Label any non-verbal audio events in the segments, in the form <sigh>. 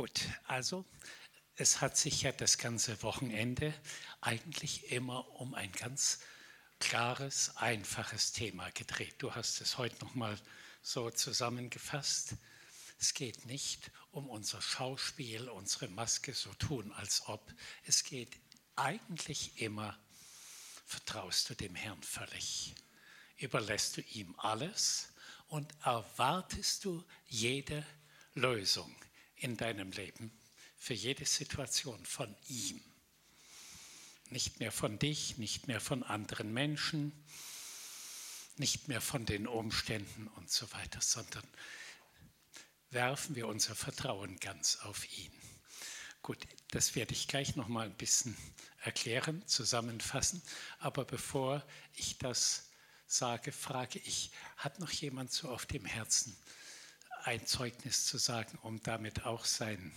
Gut, also es hat sich ja das ganze Wochenende eigentlich immer um ein ganz klares, einfaches Thema gedreht. Du hast es heute noch mal so zusammengefasst. Es geht nicht um unser Schauspiel, unsere Maske so tun, als ob. Es geht eigentlich immer, vertraust du dem Herrn völlig, überlässt du ihm alles und erwartest du jede Lösung in deinem Leben für jede Situation von ihm. Nicht mehr von dich, nicht mehr von anderen Menschen, nicht mehr von den Umständen und so weiter, sondern werfen wir unser Vertrauen ganz auf ihn. Gut, das werde ich gleich noch mal ein bisschen erklären, zusammenfassen. Aber bevor ich das sage, frage ich: Hat noch jemand so auf dem Herzen, ein Zeugnis zu sagen, um damit auch sein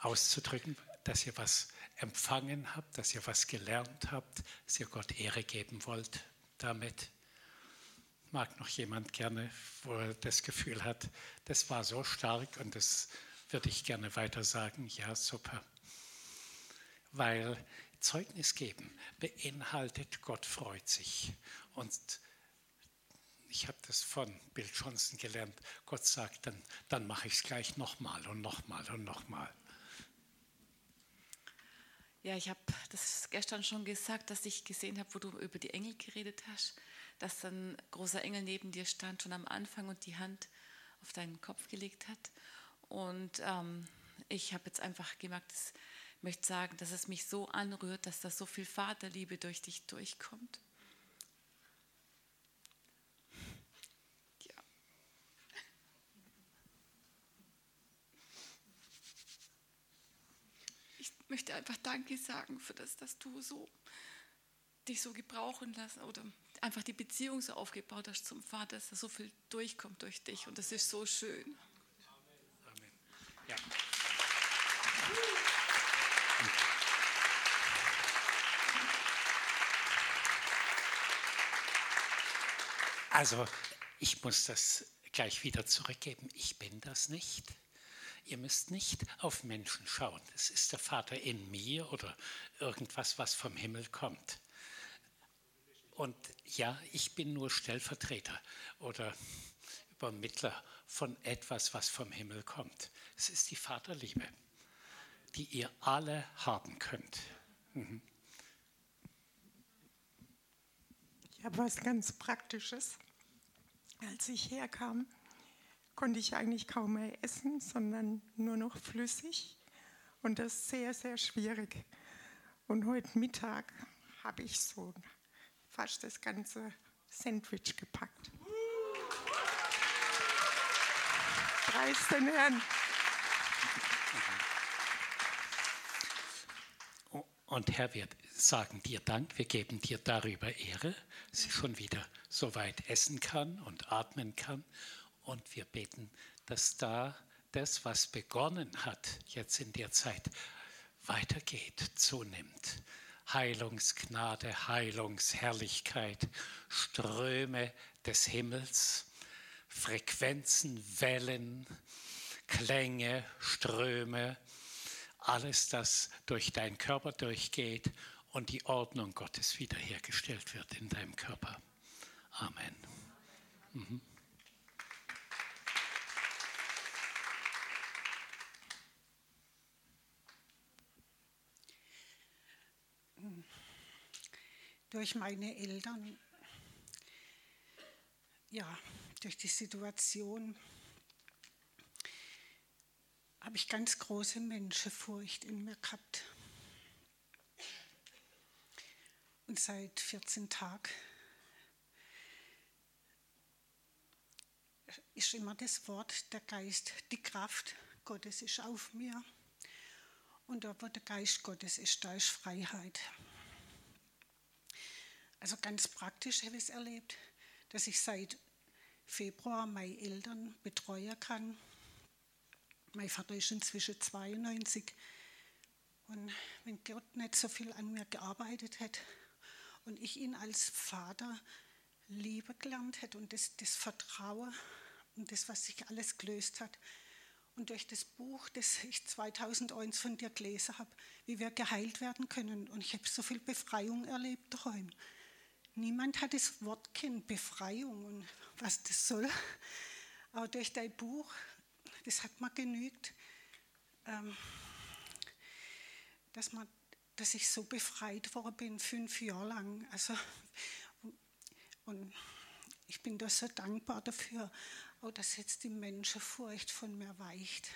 auszudrücken, dass ihr was empfangen habt, dass ihr was gelernt habt, dass ihr Gott Ehre geben wollt damit? Mag noch jemand gerne, wo er das Gefühl hat, das war so stark und das würde ich gerne weiter sagen. Ja, super. Weil Zeugnis geben beinhaltet, Gott freut sich. Und ich habe das von Bill Johnson gelernt. Gott sagt dann, dann mache ich es gleich nochmal und nochmal und nochmal. Ja, ich habe das gestern schon gesagt, dass ich gesehen habe, wo du über die Engel geredet hast, dass ein großer Engel neben dir stand schon am Anfang und die Hand auf deinen Kopf gelegt hat. Und ähm, ich habe jetzt einfach gemerkt, ich möchte sagen, dass es mich so anrührt, dass da so viel Vaterliebe durch dich durchkommt. Möchte einfach Danke sagen für das, dass du so dich so gebrauchen lassen oder einfach die Beziehung so aufgebaut hast zum Vater, dass da so viel durchkommt durch dich und das ist so schön. Amen. Ja. Also, ich muss das gleich wieder zurückgeben. Ich bin das nicht. Ihr müsst nicht auf Menschen schauen. Es ist der Vater in mir oder irgendwas, was vom Himmel kommt. Und ja, ich bin nur Stellvertreter oder Übermittler von etwas, was vom Himmel kommt. Es ist die Vaterliebe, die ihr alle haben könnt. Mhm. Ich habe was ganz Praktisches. Als ich herkam, konnte ich eigentlich kaum mehr essen, sondern nur noch flüssig. Und das ist sehr, sehr schwierig. Und heute Mittag habe ich so fast das ganze Sandwich gepackt. Preis den Herrn. Und Herr, wir sagen dir Dank, wir geben dir darüber Ehre, dass sie schon wieder so weit essen kann und atmen kann und wir beten, dass da das, was begonnen hat, jetzt in der Zeit, weitergeht, zunimmt. Heilungsgnade, Heilungsherrlichkeit, Ströme des Himmels, Frequenzen, Wellen, Klänge, Ströme, alles, das durch deinen Körper durchgeht und die Ordnung Gottes wiederhergestellt wird in deinem Körper. Amen. Mhm. Durch meine Eltern, ja, durch die Situation, habe ich ganz große Menschenfurcht in mir gehabt. Und seit 14 Tagen ist immer das Wort, der Geist, die Kraft Gottes ist auf mir. Und da, wo der Geist Gottes ist, da ist Freiheit. Also ganz praktisch habe ich es erlebt, dass ich seit Februar meine Eltern betreuen kann. Mein Vater ist inzwischen 92. Und wenn Gott nicht so viel an mir gearbeitet hätte und ich ihn als Vater lieben gelernt hätte und das, das Vertrauen und das, was sich alles gelöst hat. und durch das Buch, das ich 2001 von dir gelesen habe, wie wir geheilt werden können. Und ich habe so viel Befreiung erlebt daheim. Niemand hat das Wort kennt, Befreiung und was das soll. Aber durch dein Buch, das hat mir genügt, ähm, dass, man, dass ich so befreit worden bin, fünf Jahre lang. Also, und ich bin da so dankbar dafür, auch dass jetzt die Menschenfurcht von mir weicht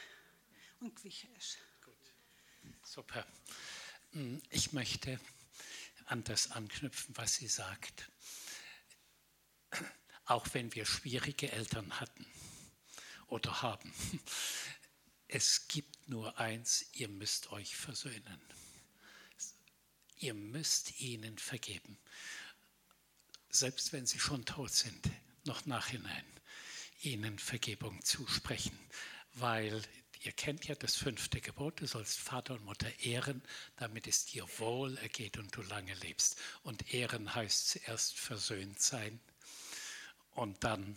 und gewichen ist. Gut. Super. Hm, ich möchte an das anknüpfen, was sie sagt. Auch wenn wir schwierige Eltern hatten oder haben, es gibt nur eins, ihr müsst euch versöhnen. Ihr müsst ihnen vergeben, selbst wenn sie schon tot sind, noch nachhinein ihnen Vergebung zusprechen, weil ihr kennt ja das fünfte Gebot, du sollst Vater und Mutter ehren, damit es dir wohl ergeht und du lange lebst. Und ehren heißt zuerst versöhnt sein und dann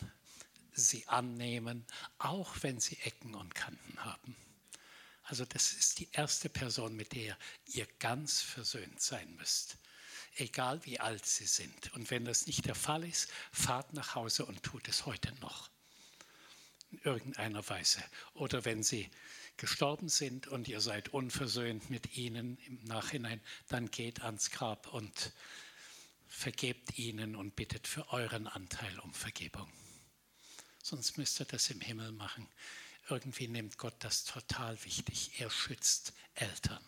sie annehmen, auch wenn sie Ecken und Kanten haben. Also das ist die erste Person, mit der ihr ganz versöhnt sein müsst, egal wie alt sie sind. Und wenn das nicht der Fall ist, fahrt nach Hause und tut es heute noch in irgendeiner Weise. Oder wenn sie gestorben sind und ihr seid unversöhnt mit ihnen im Nachhinein, dann geht ans Grab und vergebt ihnen und bittet für euren Anteil um Vergebung. Sonst müsst ihr das im Himmel machen. Irgendwie nimmt Gott das total wichtig. Er schützt Eltern.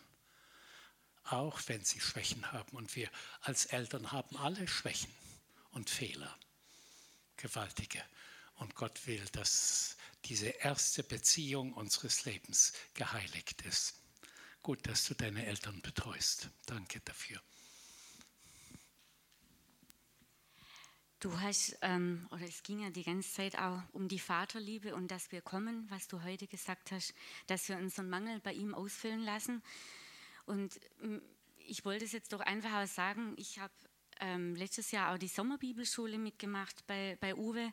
Auch wenn sie Schwächen haben. Und wir als Eltern haben alle Schwächen und Fehler. Gewaltige. Und Gott will, dass diese erste Beziehung unseres Lebens geheiligt ist. Gut, dass du deine Eltern betreust. Danke dafür. Du hast, ähm, oder es ging ja die ganze Zeit auch um die Vaterliebe und dass wir kommen, was du heute gesagt hast, dass wir unseren Mangel bei ihm ausfüllen lassen. Und ähm, ich wollte es jetzt doch einfach auch sagen, ich habe ähm, letztes Jahr auch die Sommerbibelschule mitgemacht bei, bei Uwe.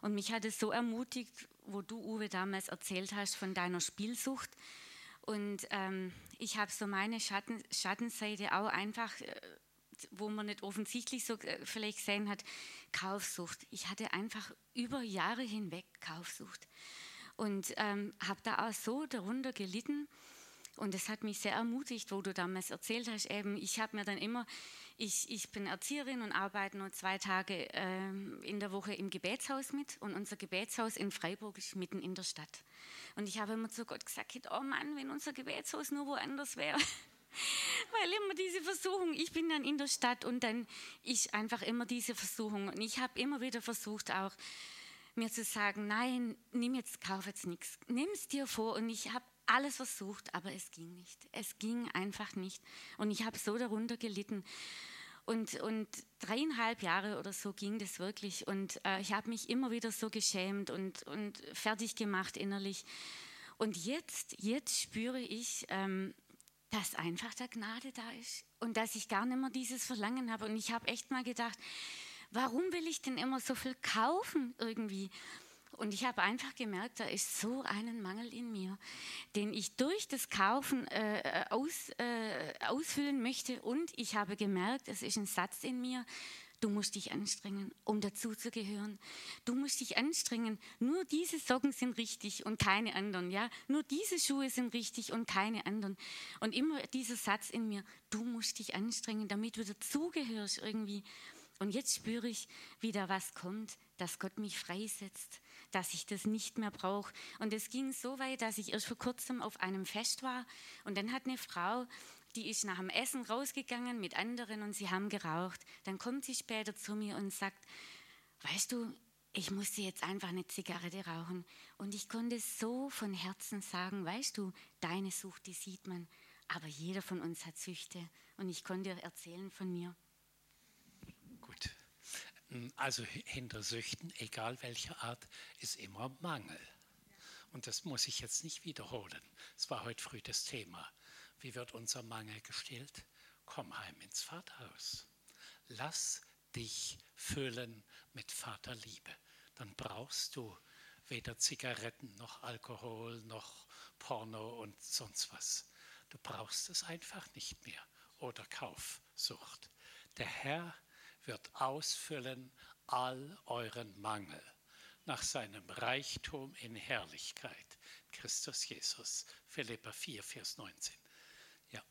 Und mich hat es so ermutigt, wo du, Uwe, damals erzählt hast von deiner Spielsucht. Und ähm, ich habe so meine Schatten, Schattenseite auch einfach, äh, wo man nicht offensichtlich so äh, vielleicht gesehen hat, Kaufsucht. Ich hatte einfach über Jahre hinweg Kaufsucht. Und ähm, habe da auch so darunter gelitten. Und es hat mich sehr ermutigt, wo du damals erzählt hast, eben, ich habe mir dann immer ich, ich bin Erzieherin und arbeite nur zwei Tage äh, in der Woche im Gebetshaus mit. Und unser Gebetshaus in Freiburg ist mitten in der Stadt. Und ich habe immer zu Gott gesagt, oh Mann, wenn unser Gebetshaus nur woanders wäre. <laughs> Weil immer diese Versuchung, ich bin dann in der Stadt und dann ist einfach immer diese Versuchung. Und ich habe immer wieder versucht, auch mir zu sagen, nein, nimm jetzt, kauf jetzt nichts. Nimm es dir vor. Und ich habe alles versucht, aber es ging nicht. Es ging einfach nicht. Und ich habe so darunter gelitten. Und, und dreieinhalb Jahre oder so ging das wirklich. Und äh, ich habe mich immer wieder so geschämt und, und fertig gemacht innerlich. Und jetzt, jetzt spüre ich, ähm, dass einfach der Gnade da ist und dass ich gar nicht mehr dieses Verlangen habe. Und ich habe echt mal gedacht, warum will ich denn immer so viel kaufen irgendwie? Und ich habe einfach gemerkt, da ist so einen Mangel in mir, den ich durch das Kaufen äh, äh, aus, äh, ausfüllen möchte. Und ich habe gemerkt, es ist ein Satz in mir, du musst dich anstrengen, um dazuzugehören. Du musst dich anstrengen. Nur diese Socken sind richtig und keine anderen. Ja, nur diese Schuhe sind richtig und keine anderen. Und immer dieser Satz in mir, du musst dich anstrengen, damit du dazugehörst irgendwie. Und jetzt spüre ich, wie da was kommt, dass Gott mich freisetzt dass ich das nicht mehr brauche. Und es ging so weit, dass ich erst vor kurzem auf einem Fest war und dann hat eine Frau, die ist nach dem Essen rausgegangen mit anderen und sie haben geraucht. Dann kommt sie später zu mir und sagt, weißt du, ich musste jetzt einfach eine Zigarette rauchen. Und ich konnte so von Herzen sagen, weißt du, deine Sucht, die sieht man, aber jeder von uns hat Süchte. Und ich konnte erzählen von mir. Hm, also hinter Süchten, egal welcher Art, ist immer Mangel. Und das muss ich jetzt nicht wiederholen. Es war heute früh das Thema. Wie wird unser Mangel gestillt? Komm heim ins Vaterhaus. Lass dich füllen mit Vaterliebe. Dann brauchst du weder Zigaretten noch Alkohol noch Porno und sonst was. Du brauchst es einfach nicht mehr. Oder Kaufsucht. Der Herr wird ausfüllen all euren Mangel nach seinem Reichtum in Herrlichkeit. Christus Jesus. Philippa 4, Vers 19. Ja.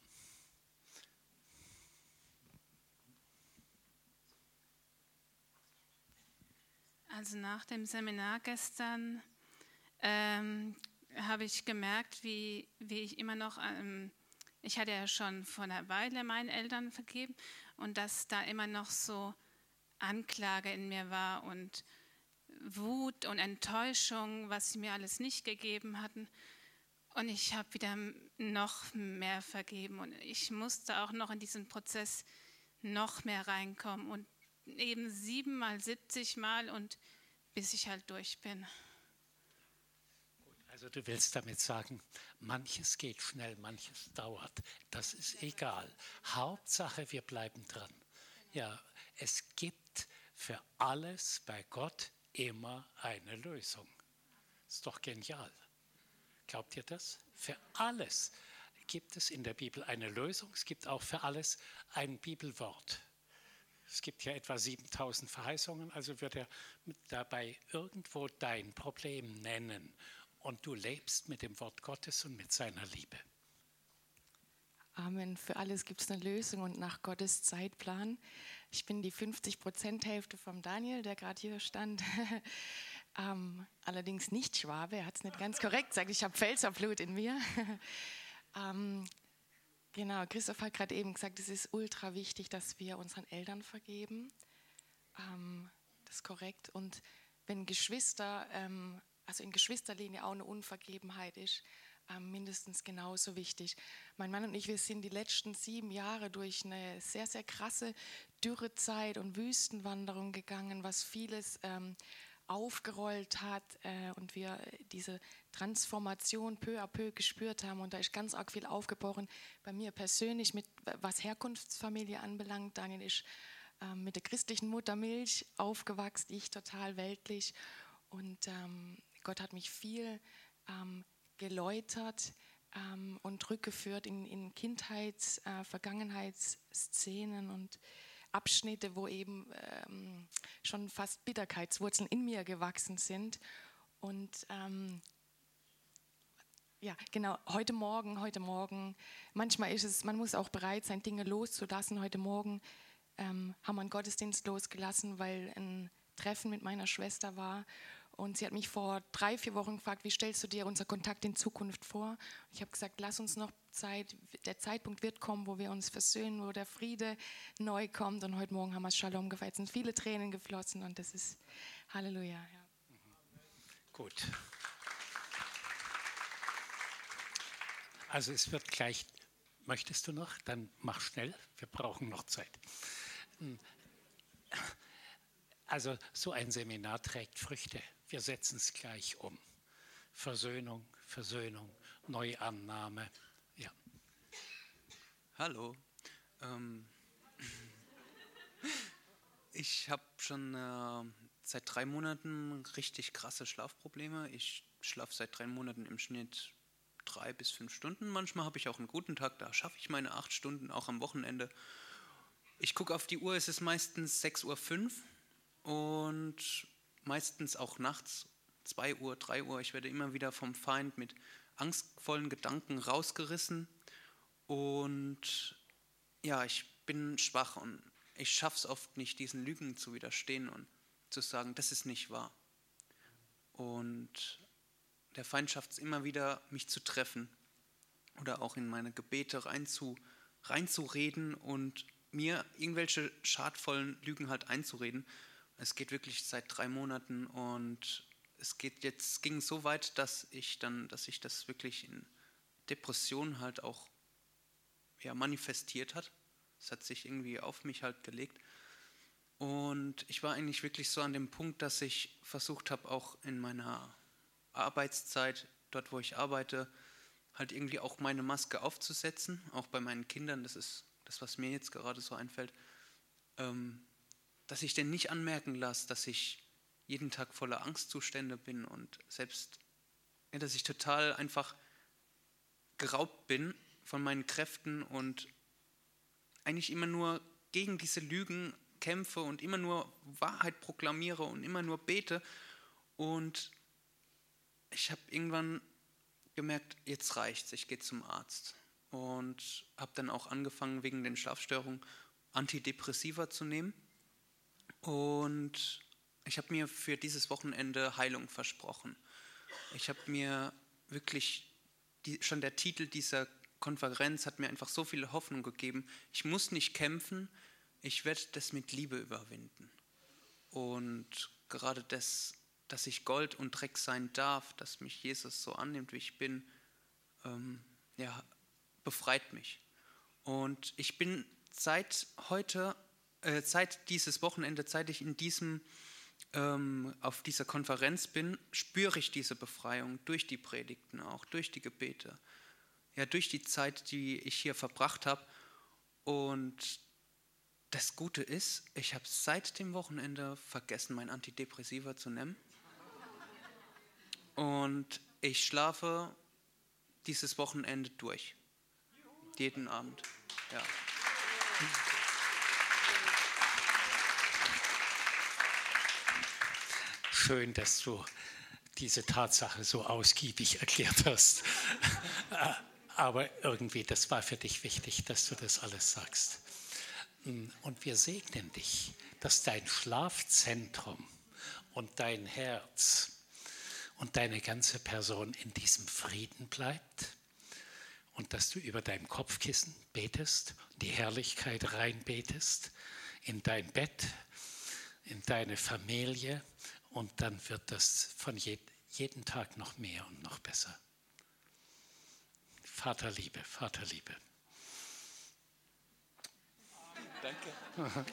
Also nach dem Seminar gestern ähm, habe ich gemerkt, wie, wie ich immer noch, ähm, ich hatte ja schon vor einer Weile meinen Eltern vergeben und dass da immer noch so Anklage in mir war und Wut und Enttäuschung, was sie mir alles nicht gegeben hatten. Und ich habe wieder noch mehr vergeben und ich musste auch noch in diesen Prozess noch mehr reinkommen und eben siebenmal, siebzigmal und bis ich halt durch bin. Also du willst damit sagen, manches geht schnell, manches dauert. Das ist egal. Hauptsache, wir bleiben dran. Ja, es gibt für alles bei Gott immer eine Lösung. Ist doch genial. Glaubt ihr das? Für alles gibt es in der Bibel eine Lösung. Es gibt auch für alles ein Bibelwort. Es gibt ja etwa 7000 Verheißungen, also wird er dabei irgendwo dein Problem nennen und du lebst mit dem Wort Gottes und mit seiner Liebe. Amen. Für alles gibt es eine Lösung und nach Gottes Zeitplan. Ich bin die 50-Prozent-Hälfte vom Daniel, der gerade hier stand. <laughs> ähm, allerdings nicht Schwabe, er hat es nicht ganz korrekt gesagt. Ich habe Pfälzerblut in mir. <laughs> ähm, genau, Christoph hat gerade eben gesagt, es ist ultra wichtig, dass wir unseren Eltern vergeben. Ähm, das ist korrekt. Und wenn Geschwister, ähm, also in Geschwisterlinie auch eine Unvergebenheit ist, ähm, mindestens genauso wichtig. Mein Mann und ich, wir sind die letzten sieben Jahre durch eine sehr, sehr krasse Dürrezeit und Wüstenwanderung gegangen, was vieles ähm, aufgerollt hat äh, und wir diese Transformation peu à peu gespürt haben. Und da ist ganz arg viel aufgebrochen bei mir persönlich, mit, was Herkunftsfamilie anbelangt. Daniel ist ähm, mit der christlichen Muttermilch aufgewachsen, ich total weltlich. Und ähm, Gott hat mich viel ähm, geläutert ähm, und rückgeführt in, in Kindheits-, äh, Vergangenheitsszenen und Abschnitte, wo eben ähm, schon fast Bitterkeitswurzeln in mir gewachsen sind. Und ähm, ja, genau, heute Morgen, heute Morgen, manchmal ist es, man muss auch bereit sein, Dinge loszulassen. Heute Morgen ähm, haben wir einen Gottesdienst losgelassen, weil ein Treffen mit meiner Schwester war und sie hat mich vor drei, vier Wochen gefragt, wie stellst du dir unser Kontakt in Zukunft vor? Ich habe gesagt, lass uns noch Zeit, der Zeitpunkt wird kommen, wo wir uns versöhnen, wo der Friede neu kommt. Und heute Morgen haben wir Shalom gefeiert, es sind viele Tränen geflossen und das ist Halleluja. Ja. Gut. Also es wird gleich, möchtest du noch? Dann mach schnell, wir brauchen noch Zeit. Also so ein Seminar trägt Früchte. Wir setzen es gleich um. Versöhnung, Versöhnung, Neuannahme. Ja. Hallo. Ähm, <laughs> ich habe schon äh, seit drei Monaten richtig krasse Schlafprobleme. Ich schlafe seit drei Monaten im Schnitt drei bis fünf Stunden. Manchmal habe ich auch einen guten Tag, da schaffe ich meine acht Stunden, auch am Wochenende. Ich gucke auf die Uhr, es ist meistens 6.05 Uhr und meistens auch nachts, 2 Uhr, 3 Uhr. Ich werde immer wieder vom Feind mit angstvollen Gedanken rausgerissen. Und ja, ich bin schwach und ich schaffe es oft nicht, diesen Lügen zu widerstehen und zu sagen, das ist nicht wahr. Und der Feind schafft es immer wieder, mich zu treffen oder auch in meine Gebete reinzu, reinzureden und mir irgendwelche schadvollen Lügen halt einzureden. Es geht wirklich seit drei Monaten und es geht jetzt ging so weit, dass ich dann, dass sich das wirklich in Depressionen halt auch ja, manifestiert hat. Es hat sich irgendwie auf mich halt gelegt. Und ich war eigentlich wirklich so an dem Punkt, dass ich versucht habe, auch in meiner Arbeitszeit, dort wo ich arbeite, halt irgendwie auch meine Maske aufzusetzen, auch bei meinen Kindern, das ist das, was mir jetzt gerade so einfällt. Ähm, dass ich denn nicht anmerken lasse, dass ich jeden Tag voller Angstzustände bin und selbst, ja, dass ich total einfach geraubt bin von meinen Kräften und eigentlich immer nur gegen diese Lügen kämpfe und immer nur Wahrheit proklamiere und immer nur bete. Und ich habe irgendwann gemerkt, jetzt reicht's, ich gehe zum Arzt. Und habe dann auch angefangen, wegen den Schlafstörungen Antidepressiva zu nehmen. Und ich habe mir für dieses Wochenende Heilung versprochen. Ich habe mir wirklich, die, schon der Titel dieser Konferenz hat mir einfach so viel Hoffnung gegeben. Ich muss nicht kämpfen, ich werde das mit Liebe überwinden. Und gerade das, dass ich Gold und Dreck sein darf, dass mich Jesus so annimmt, wie ich bin, ähm, ja, befreit mich. Und ich bin seit heute, äh, seit dieses Wochenende, seit ich in diesem, ähm, auf dieser Konferenz bin, spüre ich diese Befreiung durch die Predigten auch, durch die Gebete, ja, durch die Zeit, die ich hier verbracht habe. Und das Gute ist, ich habe seit dem Wochenende vergessen, mein Antidepressiva zu nehmen. Und ich schlafe dieses Wochenende durch. Jeden Abend. Ja. Schön, dass du diese Tatsache so ausgiebig erklärt hast. <laughs> Aber irgendwie, das war für dich wichtig, dass du das alles sagst. Und wir segnen dich, dass dein Schlafzentrum und dein Herz und deine ganze Person in diesem Frieden bleibt und dass du über deinem Kopfkissen betest, die Herrlichkeit reinbetest, in dein Bett, in deine Familie und dann wird das von je, jeden Tag noch mehr und noch besser. Vaterliebe, Vaterliebe. Danke. <laughs>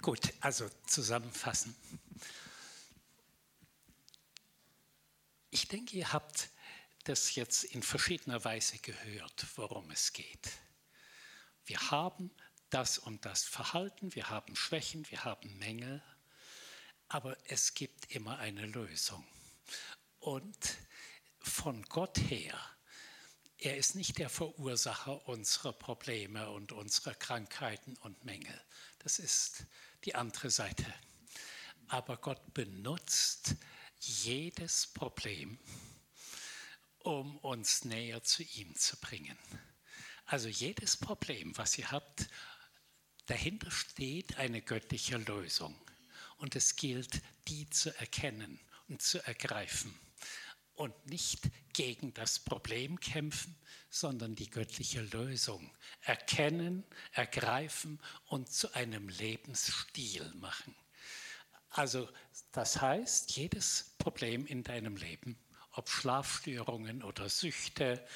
Gut, also zusammenfassen. Ich denke, ihr habt das jetzt in verschiedener Weise gehört, worum es geht. Wir haben das und das Verhalten, wir haben Schwächen, wir haben Mängel, aber es gibt immer eine Lösung. Und von Gott her, er ist nicht der Verursacher unserer Probleme und unserer Krankheiten und Mängel. Das ist die andere Seite. Aber Gott benutzt jedes Problem, um uns näher zu ihm zu bringen. Also jedes Problem, was ihr habt, dahinter steht eine göttliche Lösung. Und es gilt, die zu erkennen und zu ergreifen und nicht gegen das Problem kämpfen, sondern die göttliche Lösung erkennen, ergreifen und zu einem Lebensstil machen. Also das heißt, jedes Problem in deinem Leben, ob Schlafstörungen oder Süchte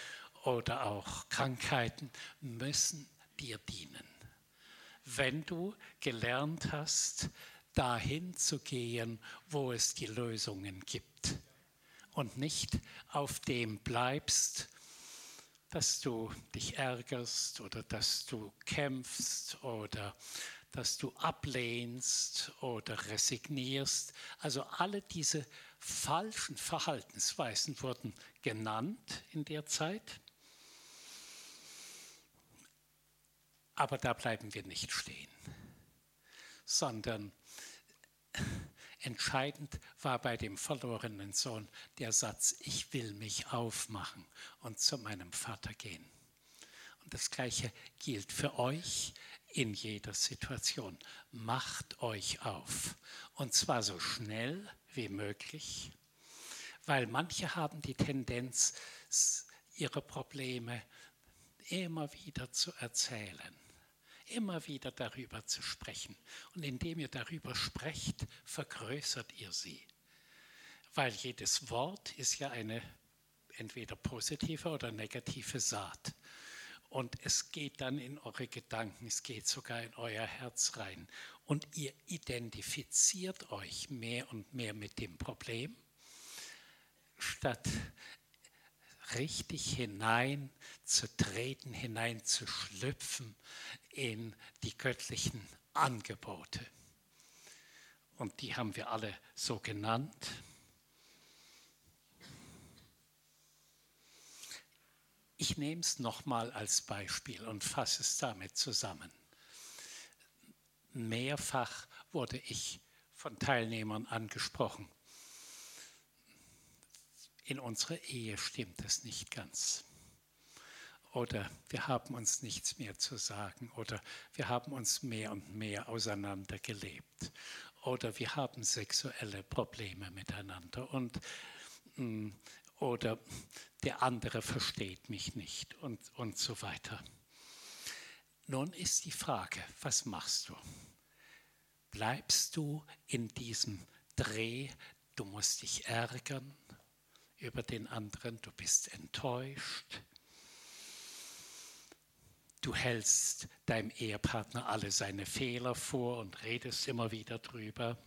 oder auch Krankheiten, müssen dir dienen. Wenn du gelernt hast, dahin zu gehen, wo es die Lösungen gibt und nicht auf dem bleibst, dass du dich ärgerst oder dass du kämpfst oder dass du ablehnst oder resignierst. Also alle diese falschen Verhaltensweisen wurden genannt in der Zeit. Aber da bleiben wir nicht stehen, sondern Entscheidend war bei dem verlorenen Sohn der Satz, ich will mich aufmachen und zu meinem Vater gehen. Und das Gleiche gilt für euch in jeder Situation. Macht euch auf. Und zwar so schnell wie möglich, weil manche haben die Tendenz, ihre Probleme immer wieder zu erzählen immer wieder darüber zu sprechen. Und indem ihr darüber sprecht, vergrößert ihr sie. Weil jedes Wort ist ja eine entweder positive oder negative Saat. Und es geht dann in eure Gedanken, es geht sogar in euer Herz rein. Und ihr identifiziert euch mehr und mehr mit dem Problem, statt richtig hineinzutreten, hineinzuschlüpfen in die göttlichen Angebote. Und die haben wir alle so genannt. Ich nehme es nochmal als Beispiel und fasse es damit zusammen. Mehrfach wurde ich von Teilnehmern angesprochen. In unserer Ehe stimmt es nicht ganz. Oder wir haben uns nichts mehr zu sagen. Oder wir haben uns mehr und mehr auseinandergelebt. Oder wir haben sexuelle Probleme miteinander. Und mm, oder der andere versteht mich nicht und, und so weiter. Nun ist die Frage, was machst du? Bleibst du in diesem Dreh, du musst dich ärgern über den anderen, du bist enttäuscht, du hältst deinem Ehepartner alle seine Fehler vor und redest immer wieder drüber,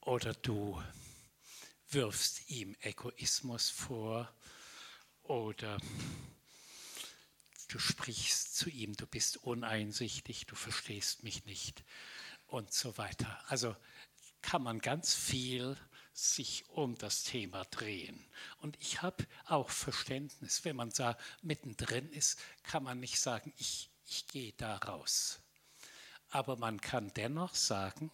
oder du wirfst ihm Egoismus vor oder du sprichst zu ihm, du bist uneinsichtig, du verstehst mich nicht und so weiter. Also kann man ganz viel sich um das Thema drehen. Und ich habe auch Verständnis, wenn man da mittendrin ist, kann man nicht sagen, ich, ich gehe da raus. Aber man kann dennoch sagen,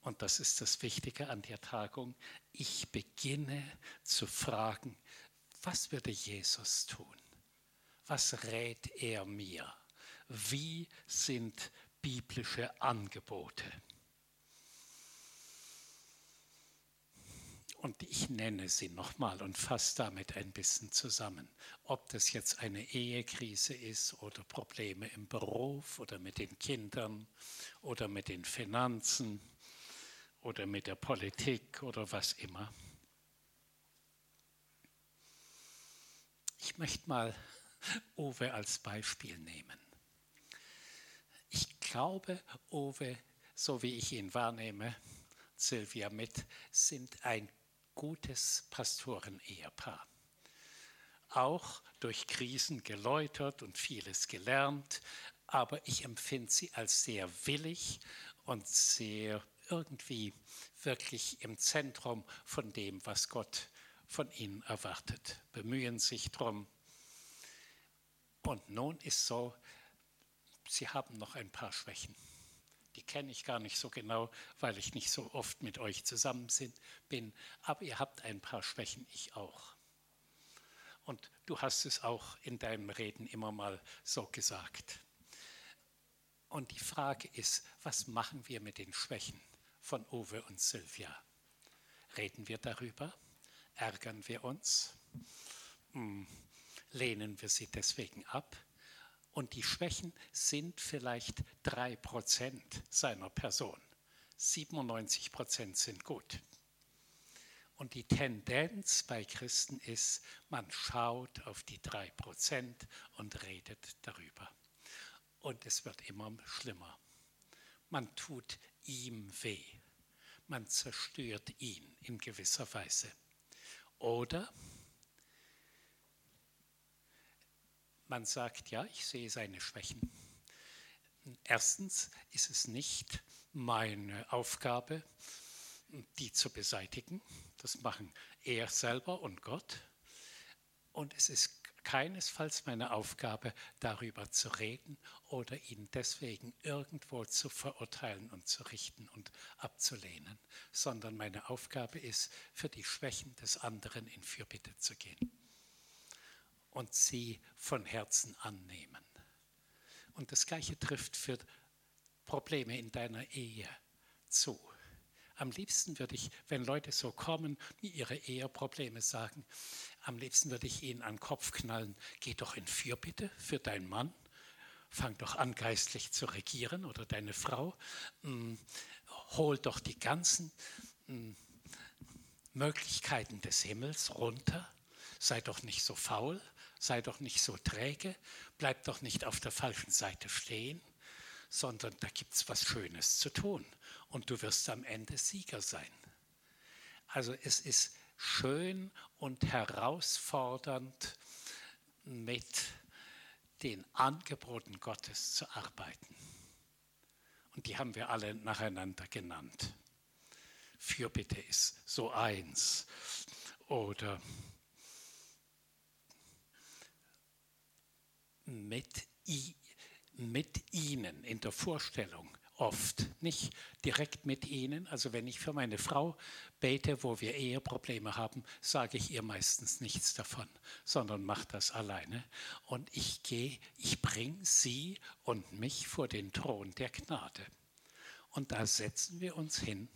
und das ist das Wichtige an der Tagung, ich beginne zu fragen, was würde Jesus tun? Was rät er mir? Wie sind biblische Angebote? Und ich nenne sie nochmal und fasse damit ein bisschen zusammen. Ob das jetzt eine Ehekrise ist oder Probleme im Beruf oder mit den Kindern oder mit den Finanzen oder mit der Politik oder was immer. Ich möchte mal Uwe als Beispiel nehmen. Ich glaube, Uwe, so wie ich ihn wahrnehme, Silvia mit, sind ein gutes Pastoren-Ehepaar. Auch durch Krisen geläutert und vieles gelernt, aber ich empfinde sie als sehr willig und sehr irgendwie wirklich im Zentrum von dem, was Gott von ihnen erwartet, bemühen sich darum. Und nun ist so, sie haben noch ein paar Schwächen. Die kenne ich gar nicht so genau, weil ich nicht so oft mit euch zusammen bin. Aber ihr habt ein paar Schwächen, ich auch. Und du hast es auch in deinem Reden immer mal so gesagt. Und die Frage ist, was machen wir mit den Schwächen? von Uwe und Sylvia. Reden wir darüber? Ärgern wir uns? Hm. Lehnen wir sie deswegen ab? Und die Schwächen sind vielleicht drei Prozent seiner Person. 97 Prozent sind gut. Und die Tendenz bei Christen ist, man schaut auf die drei Prozent und redet darüber. Und es wird immer schlimmer. Man tut ihm weh. Man zerstört ihn in gewisser Weise. Oder man sagt, ja, ich sehe seine Schwächen. Erstens ist es nicht meine Aufgabe, die zu beseitigen. Das machen er selber und Gott. Und es ist keinesfalls meine Aufgabe, darüber zu reden oder ihn deswegen irgendwo zu verurteilen und zu richten und abzulehnen, sondern meine Aufgabe ist, für die Schwächen des anderen in Fürbitte zu gehen und sie von Herzen annehmen. Und das Gleiche trifft für Probleme in deiner Ehe zu. Am liebsten würde ich, wenn Leute so kommen, mir ihre Eheprobleme sagen, am liebsten würde ich ihnen an den Kopf knallen, geh doch in Fürbitte für deinen Mann, fang doch an, geistlich zu regieren oder deine Frau, hm, hol doch die ganzen hm, Möglichkeiten des Himmels runter, sei doch nicht so faul, sei doch nicht so träge, bleib doch nicht auf der falschen Seite stehen, sondern da gibt es was Schönes zu tun und du wirst am Ende Sieger sein. Also es ist schön und herausfordernd mit den Angeboten Gottes zu arbeiten. Und die haben wir alle nacheinander genannt. Fürbitte ist so eins. Oder mit, mit ihnen in der Vorstellung oft, nicht direkt mit ihnen. Also wenn ich für meine Frau bete, wo wir Eheprobleme haben, sage ich ihr meistens nichts davon, sondern mache das alleine. Und ich gehe, ich bringe sie und mich vor den Thron der Gnade. Und da setzen wir uns hin.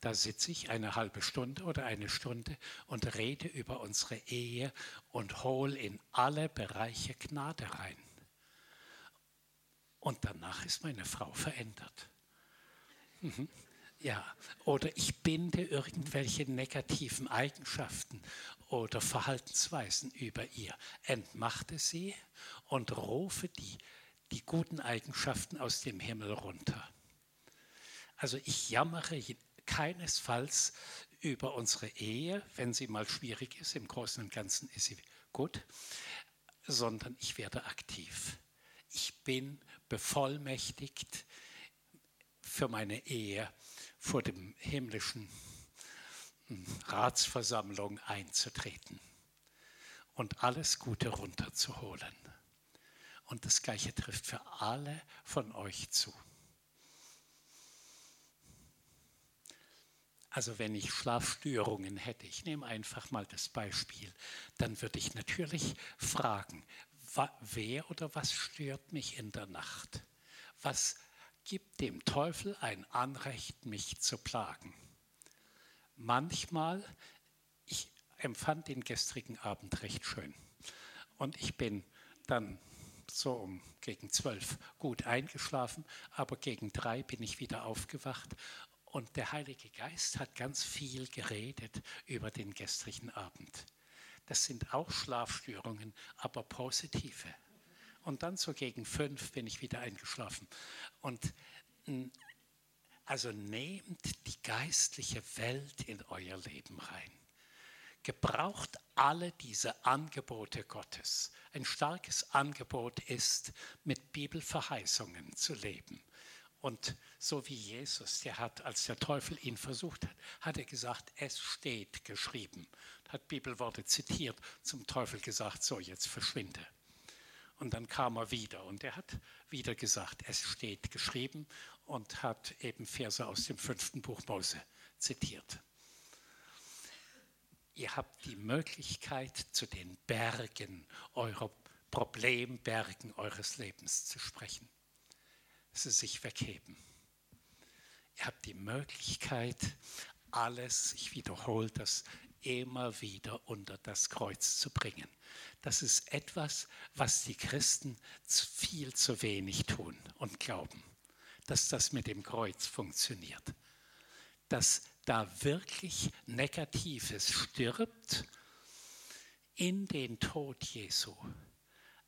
Da sitze ich eine halbe Stunde oder eine Stunde und rede über unsere Ehe und hole in alle Bereiche Gnade rein. Und danach ist meine Frau verändert. Mhm. Ja, oder ich binde irgendwelche negativen Eigenschaften oder Verhaltensweisen über ihr, entmachte sie und rufe die, die guten Eigenschaften aus dem Himmel runter. Also ich jammere keinesfalls über unsere Ehe, wenn sie mal schwierig ist, im Großen und Ganzen ist sie gut, sondern ich werde aktiv. Ich bin bevollmächtigt für meine Ehe vor dem himmlischen hm, Ratsversammlung einzutreten und alles Gute runterzuholen. Und das Gleiche trifft für alle von euch zu. Also wenn ich Schlafstörungen hätte, ich nehme einfach mal das Beispiel, dann würde ich natürlich fragen, wer oder was stört mich in der Nacht? Was gibt dem Teufel ein Anrecht, mich zu plagen? Manchmal, ich empfand den gestrigen Abend recht schön und ich bin dann so um gegen zwölf gut eingeschlafen, aber gegen drei bin ich wieder aufgewacht und der Heilige Geist hat ganz viel geredet über den gestrigen Abend. Das sind auch Schlafstörungen, aber positive. Und dann so gegen fünf bin ich wieder eingeschlafen. Und also nehmt die geistliche Welt in euer Leben rein. Gebraucht alle diese Angebote Gottes. Ein starkes Angebot ist, mit Bibelverheißungen zu leben. Und so wie Jesus, der hat, als der Teufel ihn versucht hat, hat er gesagt, es steht geschrieben. Hat Bibelworte zitiert, zum Teufel gesagt, so jetzt verschwinde. Und dann kam er wieder und er hat wieder gesagt, es steht geschrieben und hat eben Verse aus dem fünften Buch Mose zitiert. Ihr habt die Möglichkeit, zu den Bergen eurer Problembergen eures Lebens zu sprechen sie sich wegheben. Ihr habt die Möglichkeit, alles, ich wiederhole das, immer wieder unter das Kreuz zu bringen. Das ist etwas, was die Christen viel zu wenig tun und glauben, dass das mit dem Kreuz funktioniert. Dass da wirklich Negatives stirbt in den Tod Jesu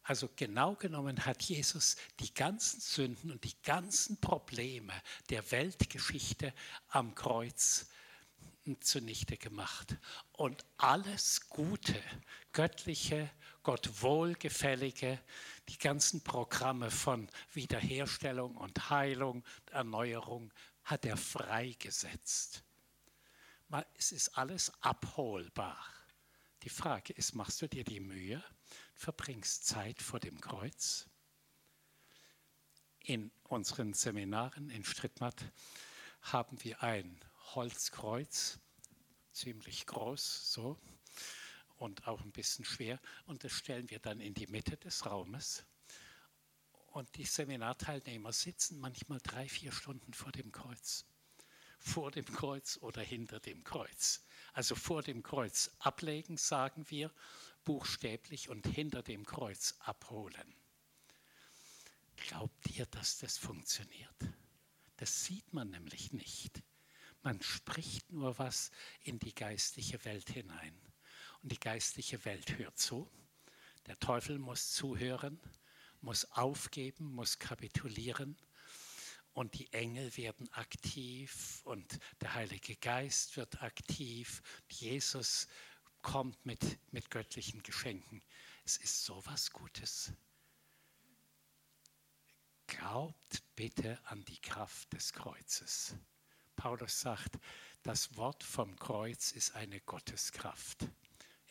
also genau genommen hat Jesus die ganzen Sünden und die ganzen Probleme der Weltgeschichte am Kreuz zunichte gemacht. Und alles Gute, göttliche, Gott wohlgefällige, die ganzen Programme von Wiederherstellung und Heilung, Erneuerung hat er freigesetzt. Es ist alles abholbar. Die Frage ist, machst du dir die Mühe? Verbringst Zeit vor dem Kreuz. In unseren Seminaren in Strittmatt haben wir ein Holzkreuz, ziemlich groß so und auch ein bisschen schwer, und das stellen wir dann in die Mitte des Raumes. Und die Seminarteilnehmer sitzen manchmal drei, vier Stunden vor dem Kreuz. Vor dem Kreuz oder hinter dem Kreuz. Also vor dem Kreuz ablegen, sagen wir, buchstäblich und hinter dem Kreuz abholen. Glaubt ihr, dass das funktioniert? Das sieht man nämlich nicht. Man spricht nur was in die geistliche Welt hinein. Und die geistliche Welt hört zu. Der Teufel muss zuhören, muss aufgeben, muss kapitulieren. Und die Engel werden aktiv und der Heilige Geist wird aktiv. Jesus kommt mit, mit göttlichen Geschenken. Es ist sowas Gutes. Glaubt bitte an die Kraft des Kreuzes. Paulus sagt, das Wort vom Kreuz ist eine Gotteskraft.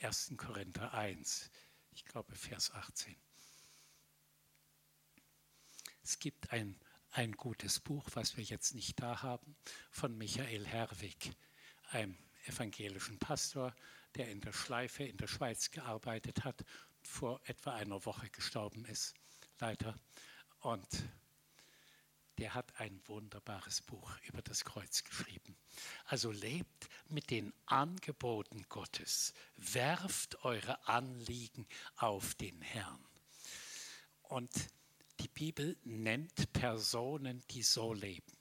1. Korinther 1, ich glaube Vers 18. Es gibt ein, ein gutes Buch, was wir jetzt nicht da haben, von Michael Herwig, einem evangelischen Pastor, der in der Schleife in der Schweiz gearbeitet hat, vor etwa einer Woche gestorben ist, leider. Und der hat ein wunderbares Buch über das Kreuz geschrieben. Also lebt mit den Angeboten Gottes, werft eure Anliegen auf den Herrn. Und die Bibel nennt Personen, die so leben.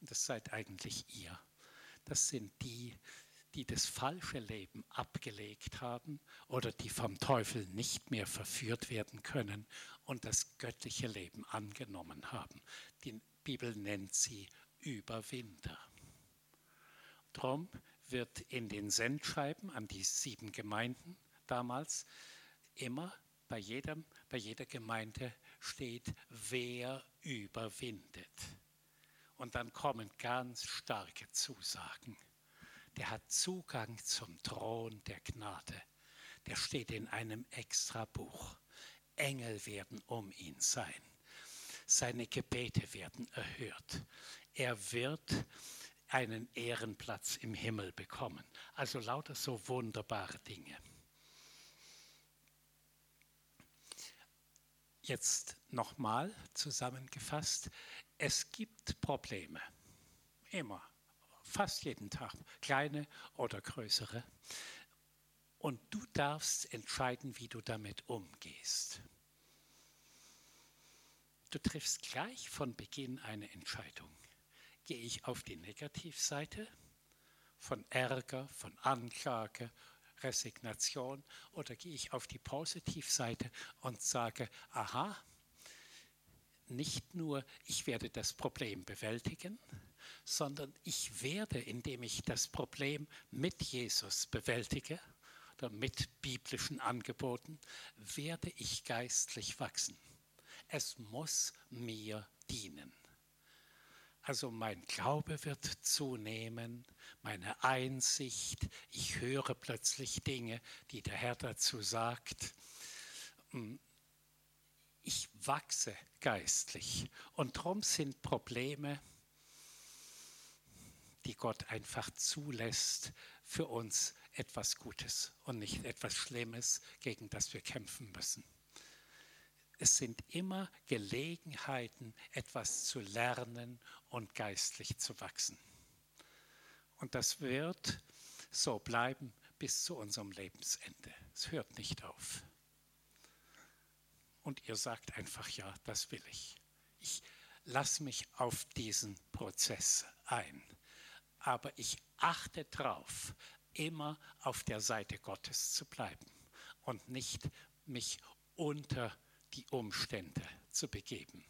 Und das seid eigentlich ihr. Das sind die, die das falsche Leben abgelegt haben oder die vom Teufel nicht mehr verführt werden können und das göttliche Leben angenommen haben. Die Bibel nennt sie Überwinder. Darum wird in den Sendschreiben an die sieben Gemeinden damals immer bei, jedem, bei jeder Gemeinde steht, wer überwindet. Und dann kommen ganz starke Zusagen der hat Zugang zum Thron der Gnade. Der steht in einem extra Buch. Engel werden um ihn sein. Seine Gebete werden erhört. Er wird einen Ehrenplatz im Himmel bekommen. Also lauter so wunderbare Dinge. Jetzt nochmal zusammengefasst. Es gibt Probleme. Immer fast jeden Tag, kleine oder größere. Und du darfst entscheiden, wie du damit umgehst. Du triffst gleich von Beginn eine Entscheidung. Gehe ich auf die Negativseite von Ärger, von Anklage, Resignation oder gehe ich auf die Positivseite und sage, aha, nicht nur ich werde das Problem bewältigen, sondern ich werde, indem ich das Problem mit Jesus bewältige oder mit biblischen Angeboten, werde ich geistlich wachsen. Es muss mir dienen. Also mein Glaube wird zunehmen, meine Einsicht, ich höre plötzlich Dinge, die der Herr dazu sagt. Hm, ich wachse geistlich und darum sind Probleme, die Gott einfach zulässt, für uns etwas Gutes und nicht etwas Schlimmes, gegen das wir kämpfen müssen. Es sind immer Gelegenheiten, etwas zu lernen und geistlich zu wachsen. Und das wird so bleiben bis zu unserem Lebensende. Es hört nicht auf. Und ihr sagt einfach, ja, das will ich. Ich lasse mich auf diesen Prozess ein aber ich achte darauf, immer auf der Seite Gottes zu bleiben und nicht mich unter die Umstände zu begeben.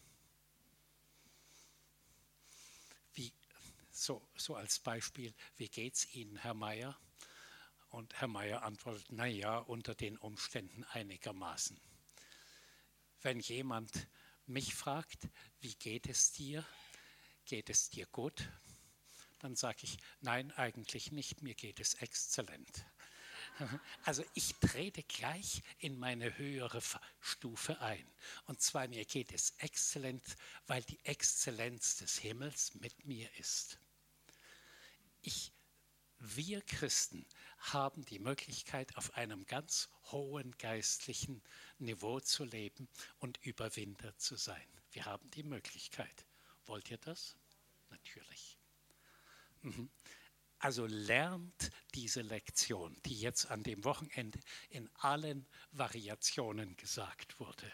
Wie, so, so als Beispiel, wie geht es Ihnen, Herr Meier? Und Herr Meier antwortet, naja, unter den Umständen einigermaßen. Wenn jemand mich fragt, wie geht es dir? Geht es dir gut? dann sage ich, nein, eigentlich nicht, mir geht es exzellent. Also ich trete gleich in meine höhere Stufe ein. Und zwar mir geht es exzellent, weil die Exzellenz des Himmels mit mir ist. Ich, wir Christen haben die Möglichkeit, auf einem ganz hohen geistlichen Niveau zu leben und Überwinder zu sein. Wir haben die Möglichkeit. Wollt ihr das? Natürlich. Mhm. Also lernt diese Lektion, die jetzt an dem Wochenende in allen Variationen gesagt wurde.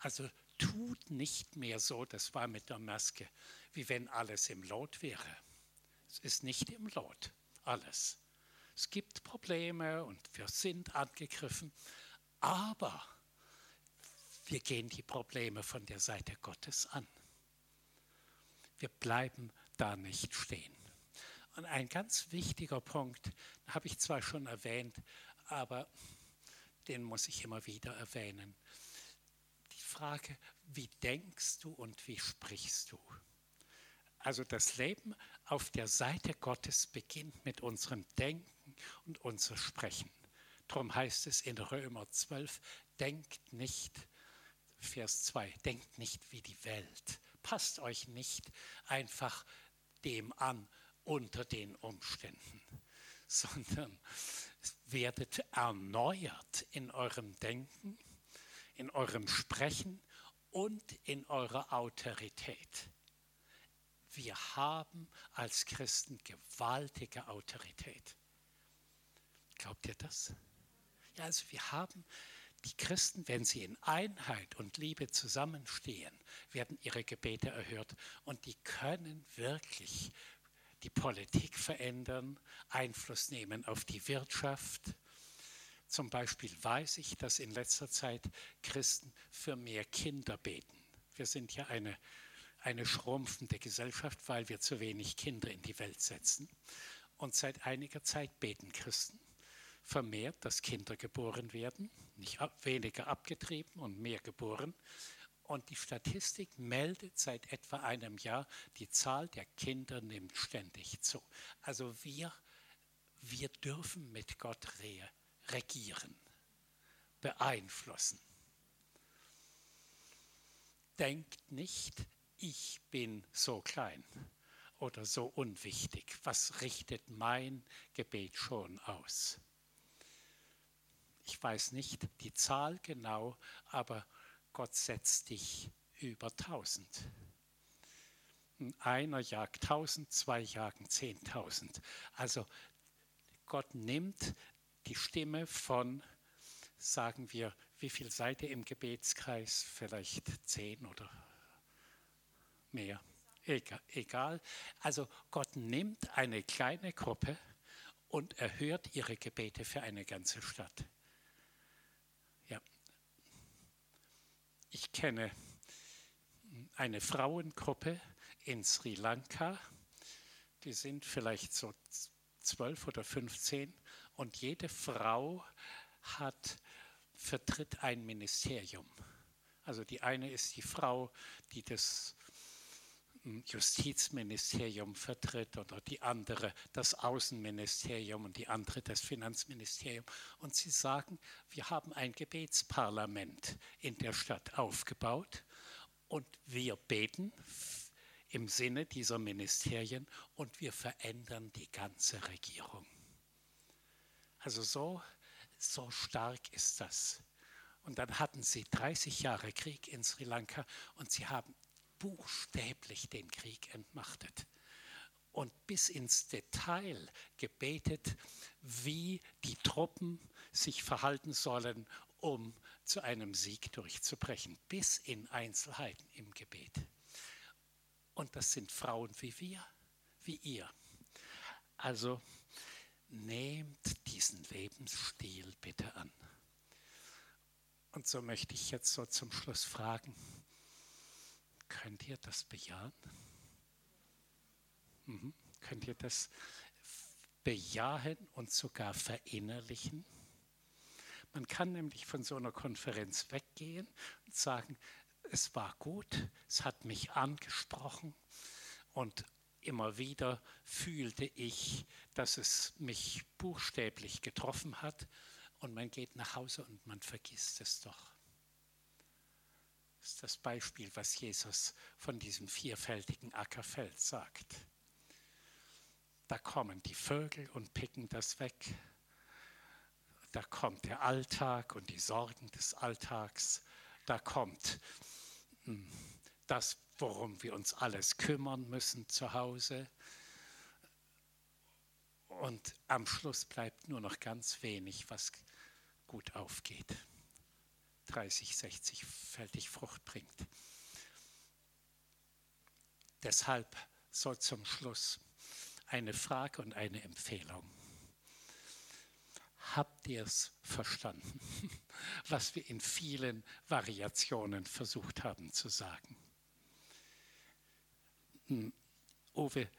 Also tut nicht mehr so, das war mit der Maske, wie wenn alles im Lot wäre. Es ist nicht im Lot, alles. Es gibt Probleme und wir sind angegriffen, aber wir gehen die Probleme von der Seite Gottes an. Wir bleiben da nicht stehen. Und ein ganz wichtiger Punkt, habe ich zwar schon erwähnt, aber den muss ich immer wieder erwähnen. Die Frage, wie denkst du und wie sprichst du? Also das Leben auf der Seite Gottes beginnt mit unserem Denken und unserem Sprechen. Darum heißt es in Römer 12, denkt nicht, Vers 2, denkt nicht wie die Welt. Passt euch nicht einfach dem an unter den Umständen, <laughs> sondern werdet erneuert in eurem Denken, in eurem Sprechen und in eurer Autorität. Wir haben als Christen gewaltige Autorität. Glaubt ihr das? Ja, also wir haben die Christen, wenn sie in Einheit und Liebe zusammenstehen, werden ihre Gebete erhört und die können wirklich die Politik verändern, Einfluss nehmen auf die Wirtschaft. Zum Beispiel weiß ich, dass in letzter Zeit Christen für mehr Kinder beten. Wir sind ja eine eine schrumpfende Gesellschaft, weil wir zu wenig Kinder in die Welt setzen. Und seit einiger Zeit beten Christen vermehrt, dass Kinder geboren werden, nicht ab, weniger abgetrieben und mehr geboren. Und die Statistik meldet seit etwa einem Jahr, die Zahl der Kinder nimmt ständig zu. Also wir, wir dürfen mit Gott re regieren, beeinflussen. Denkt nicht, ich bin so klein oder so unwichtig. Was richtet mein Gebet schon aus? Ich weiß nicht die Zahl genau, aber Gott setzt dich über tausend. Einer jagt tausend, zwei jagen zehntausend. Also Gott nimmt die Stimme von, sagen wir, wie viel seid ihr im Gebetskreis? Vielleicht zehn oder mehr. Egal. Also Gott nimmt eine kleine Gruppe und erhört ihre Gebete für eine ganze Stadt. Ich kenne eine Frauengruppe in Sri Lanka, die sind vielleicht so zwölf oder 15 und jede Frau hat, vertritt ein Ministerium. Also die eine ist die Frau, die das Justizministerium vertritt oder die andere das Außenministerium und die andere das Finanzministerium. Und sie sagen, wir haben ein Gebetsparlament in der Stadt aufgebaut und wir beten im Sinne dieser Ministerien und wir verändern die ganze Regierung. Also so, so stark ist das. Und dann hatten sie 30 Jahre Krieg in Sri Lanka und sie haben buchstäblich den Krieg entmachtet und bis ins Detail gebetet, wie die Truppen sich verhalten sollen, um zu einem Sieg durchzubrechen, bis in Einzelheiten im Gebet. Und das sind Frauen wie wir, wie ihr. Also nehmt diesen Lebensstil bitte an. Und so möchte ich jetzt so zum Schluss fragen, Könnt ihr das bejahen? Mhm. Könnt ihr das bejahen und sogar verinnerlichen? Man kann nämlich von so einer Konferenz weggehen und sagen, es war gut, es hat mich angesprochen und immer wieder fühlte ich, dass es mich buchstäblich getroffen hat und man geht nach Hause und man vergisst es doch. Das ist das Beispiel, was Jesus von diesem vierfältigen Ackerfeld sagt. Da kommen die Vögel und picken das weg. Da kommt der Alltag und die Sorgen des Alltags. Da kommt hm, das, worum wir uns alles kümmern müssen zu Hause. Und am Schluss bleibt nur noch ganz wenig, was gut aufgeht. 30, 60 fältig Frucht bringt. Deshalb soll zum Schluss eine Frage und eine Empfehlung. Habt ihr es verstanden, <laughs> was wir in vielen Variationen versucht haben zu sagen? Hm, Uwe,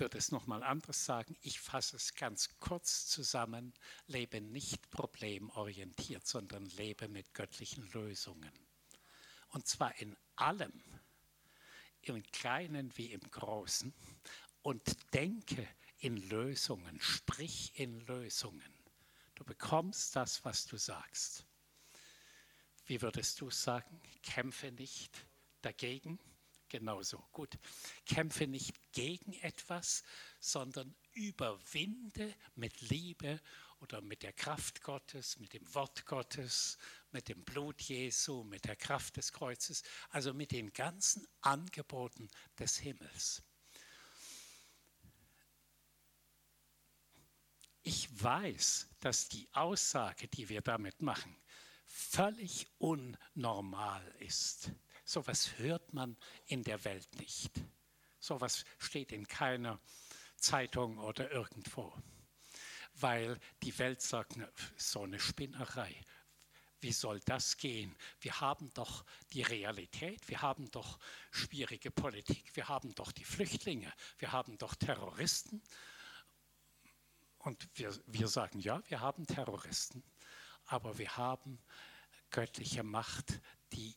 würde es nochmal anders sagen. Ich fasse es ganz kurz zusammen. Lebe nicht problemorientiert, sondern lebe mit göttlichen Lösungen. Und zwar in allem, im Kleinen wie im Großen. Und denke in Lösungen, sprich in Lösungen. Du bekommst das, was du sagst. Wie würdest du sagen? Kämpfe nicht dagegen. Genauso, gut. Kämpfe nicht gegen etwas, sondern überwinde mit Liebe oder mit der Kraft Gottes, mit dem Wort Gottes, mit dem Blut Jesu, mit der Kraft des Kreuzes, also mit den ganzen Angeboten des Himmels. Ich weiß, dass die Aussage, die wir damit machen, völlig unnormal ist. So etwas hört man in der Welt nicht. So etwas steht in keiner Zeitung oder irgendwo. Weil die Welt sagt, so eine Spinnerei. Wie soll das gehen? Wir haben doch die Realität, wir haben doch schwierige Politik, wir haben doch die Flüchtlinge, wir haben doch Terroristen, und wir, wir sagen, ja, wir haben Terroristen, aber wir haben göttliche Macht, die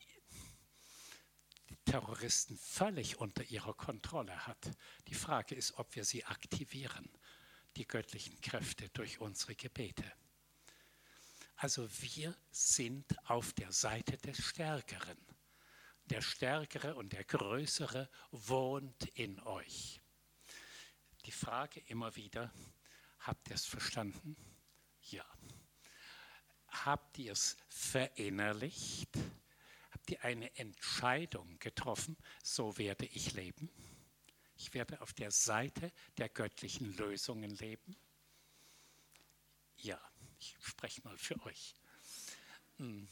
Terroristen völlig unter ihrer Kontrolle hat. Die Frage ist, ob wir sie aktivieren, die göttlichen Kräfte durch unsere Gebete. Also wir sind auf der Seite des Stärkeren. Der Stärkere und der Größere wohnt in euch. Die Frage immer wieder, Habt ihr es verstanden? Ja. Habt ihr es verinnerlicht? Ihr eine Entscheidung getroffen? So werde ich leben. Ich werde auf der Seite der göttlichen Lösungen leben. Ja, ich spreche mal für euch. Hm.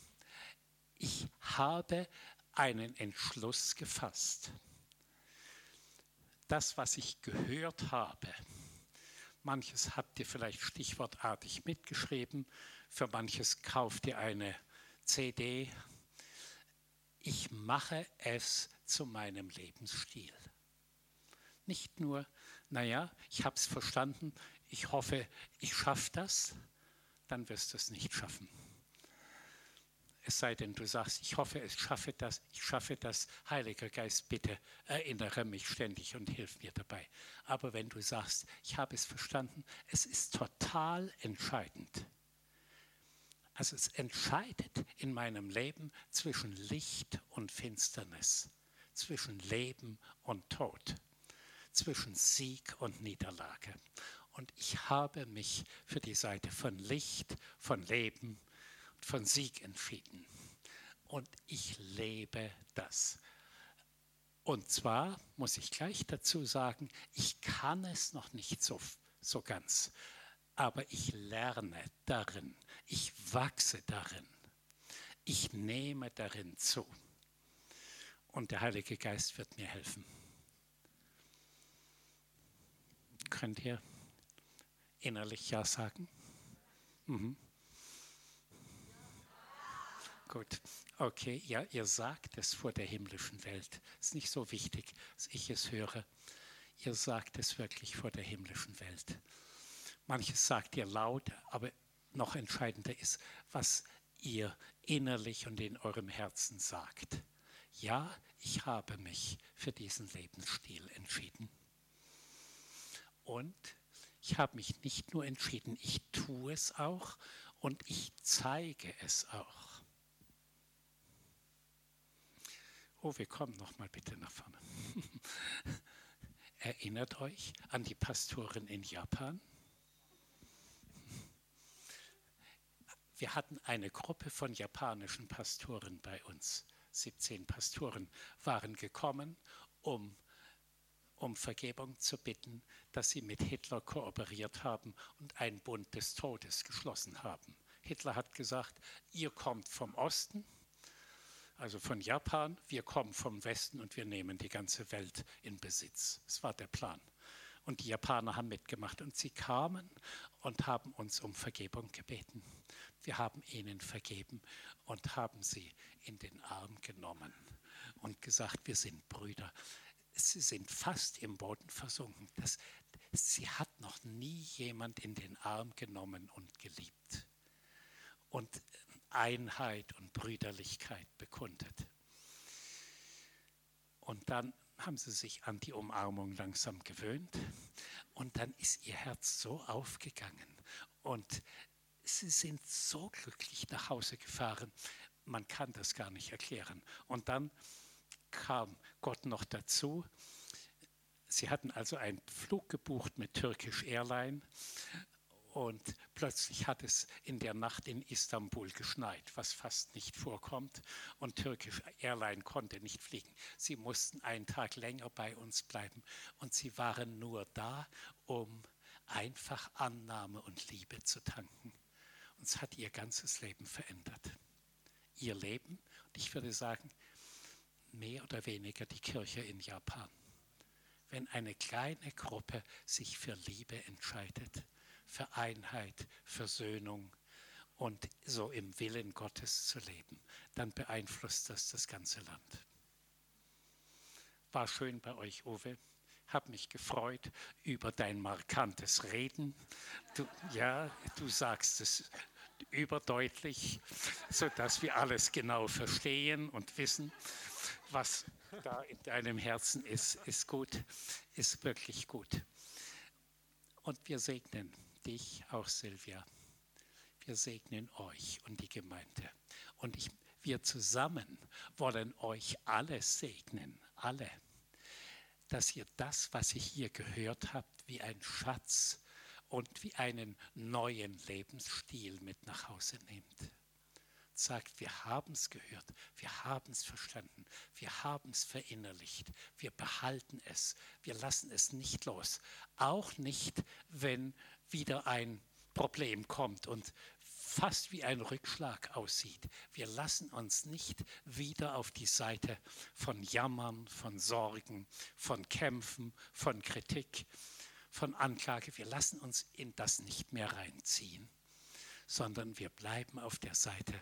Ich habe einen Entschluss gefasst. Das, was ich gehört habe, Manches habt ihr vielleicht stichwortartig mitgeschrieben, für manches kauft ihr eine CD. Ich mache es zu meinem Lebensstil. Nicht nur, naja, ich habe es verstanden, ich hoffe, ich schaffe das, dann wirst du es nicht schaffen. Es sei denn, du sagst, ich hoffe, ich schaffe das, ich schaffe das. Heiliger Geist, bitte erinnere mich ständig und hilf mir dabei. Aber wenn du sagst, ich habe es verstanden, es ist total entscheidend. Also es entscheidet in meinem Leben zwischen Licht und Finsternis, zwischen Leben und Tod, zwischen Sieg und Niederlage. Und ich habe mich für die Seite von Licht, von Leben, von Sieg entschieden. Und ich lebe das. Und zwar muss ich gleich dazu sagen, ich kann es noch nicht so, so ganz, aber ich lerne darin, ich wachse darin, ich nehme darin zu. Und der Heilige Geist wird mir helfen. Könnt ihr innerlich Ja sagen? Mhm. Gut, okay, ja, ihr sagt es vor der himmlischen Welt. Ist nicht so wichtig, dass ich es höre. Ihr sagt es wirklich vor der himmlischen Welt. Manches sagt ihr laut, aber noch entscheidender ist, was ihr innerlich und in eurem Herzen sagt. Ja, ich habe mich für diesen Lebensstil entschieden. Und ich habe mich nicht nur entschieden, ich tue es auch und ich zeige es auch. Oh, wir kommen noch mal bitte nach vorne. <laughs> Erinnert euch an die Pastorin in Japan? Wir hatten eine Gruppe von japanischen Pastoren bei uns. 17 Pastoren waren gekommen, um um Vergebung zu bitten, dass sie mit Hitler kooperiert haben und einen Bund des Todes geschlossen haben. Hitler hat gesagt, ihr kommt vom Osten, also von Japan, wir kommen vom Westen und wir nehmen die ganze Welt in Besitz. Das war der Plan. Und die Japaner haben mitgemacht und sie kamen und haben uns um Vergebung gebeten. Wir haben ihnen vergeben und haben sie in den Arm genommen und gesagt, wir sind Brüder. sie sind fast im Boden versunken. Das, sie hat noch nie jemand in den Arm genommen und geliebt und Einheit und Brüderlichkeit bekundet. Und dann haben sie sich an die Umarmung langsam gewöhnt und dann ist ihr Herz so aufgegangen und sie sind so glücklich nach Hause gefahren, man kann das gar nicht erklären. Und dann kam Gott noch dazu. Sie hatten also einen Flug gebucht mit Turkish Airline und plötzlich hat es in der Nacht in Istanbul geschneit, was fast nicht vorkommt. Und Turkish Airline konnte nicht fliegen. Sie mussten einen Tag länger bei uns bleiben. Und sie waren nur da, um einfach Annahme und Liebe zu tanken. Und es hat ihr ganzes Leben verändert. Ihr Leben, und ich würde sagen, mehr oder weniger die Kirche in Japan. Wenn eine kleine Gruppe sich für Liebe entscheidet, für Einheit, Versöhnung und so im Willen Gottes zu leben, dann beeinflusst das das ganze Land. War schön bei euch, Uwe. Hab mich gefreut über dein markantes Reden. Du, ja, du sagst es überdeutlich, sodass wir alles genau verstehen und wissen, was da in deinem Herzen ist, ist gut, ist wirklich gut. Und wir segnen dich auch, Silvia. Wir segnen euch und die Gemeinde. Und ich, wir zusammen wollen euch alle segnen, alle, dass ihr das, was ihr hier gehört habt, wie ein Schatz und wie einen neuen Lebensstil mit nach Hause nehmt. Sagt, wir haben es gehört, wir haben es verstanden, wir haben es verinnerlicht, wir behalten es, wir lassen es nicht los. Auch nicht, wenn wieder ein Problem kommt und fast wie ein Rückschlag aussieht. Wir lassen uns nicht wieder auf die Seite von Jammern, von Sorgen, von Kämpfen, von Kritik, von Anklage. Wir lassen uns in das nicht mehr reinziehen, sondern wir bleiben auf der Seite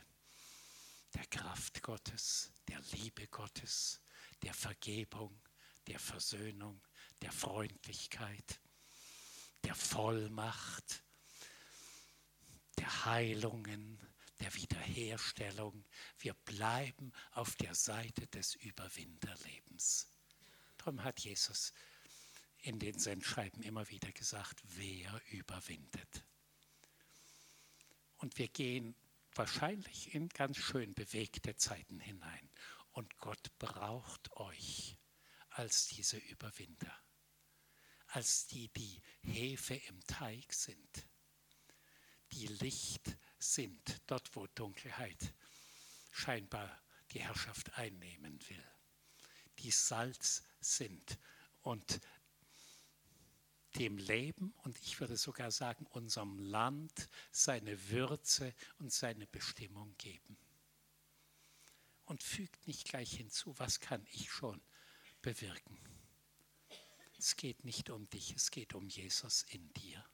der Kraft Gottes, der Liebe Gottes, der Vergebung, der Versöhnung, der Freundlichkeit der Vollmacht, der Heilungen, der Wiederherstellung. Wir bleiben auf der Seite des Überwinterlebens. Darum hat Jesus in den Sendschreiben immer wieder gesagt, wer überwindet. Und wir gehen wahrscheinlich in ganz schön bewegte Zeiten hinein. Und Gott braucht euch als diese Überwinder als die, die Hefe im Teig sind, die Licht sind, dort wo Dunkelheit scheinbar die Herrschaft einnehmen will, die Salz sind und dem Leben und ich würde sogar sagen unserem Land seine Würze und seine Bestimmung geben. Und fügt nicht gleich hinzu, was kann ich schon bewirken. Es geht nicht um dich, es geht um Jesus in dir.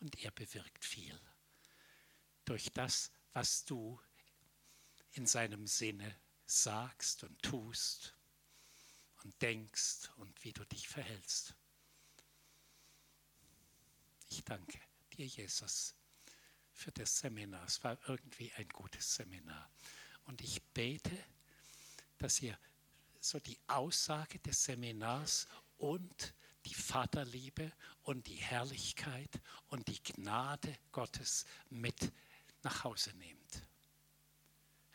Und er bewirkt viel. Durch das, was du in seinem Sinne sagst und tust und denkst und wie du dich verhältst. Ich danke dir, Jesus, für das Seminar. Es war irgendwie ein gutes Seminar. Und ich bete, dass ihr so die Aussage des Seminars und die Vaterliebe und die Herrlichkeit und die Gnade Gottes mit nach Hause nehmt.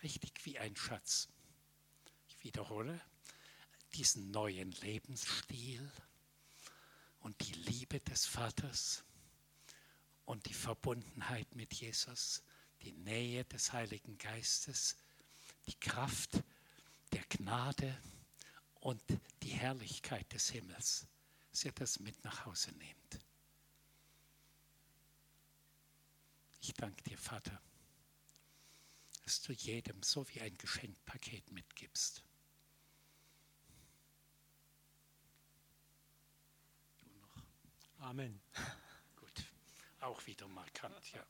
Richtig wie ein Schatz. Ich wiederhole, diesen neuen Lebensstil und die Liebe des Vaters und die Verbundenheit mit Jesus, die Nähe des Heiligen Geistes, die Kraft der Gnade und die Herrlichkeit des Himmels dass ihr das mit nach Hause nehmt. Ich danke dir, Vater, dass du jedem so wie ein Geschenkpaket mitgibst. Amen. Gut, auch wieder markant, ja.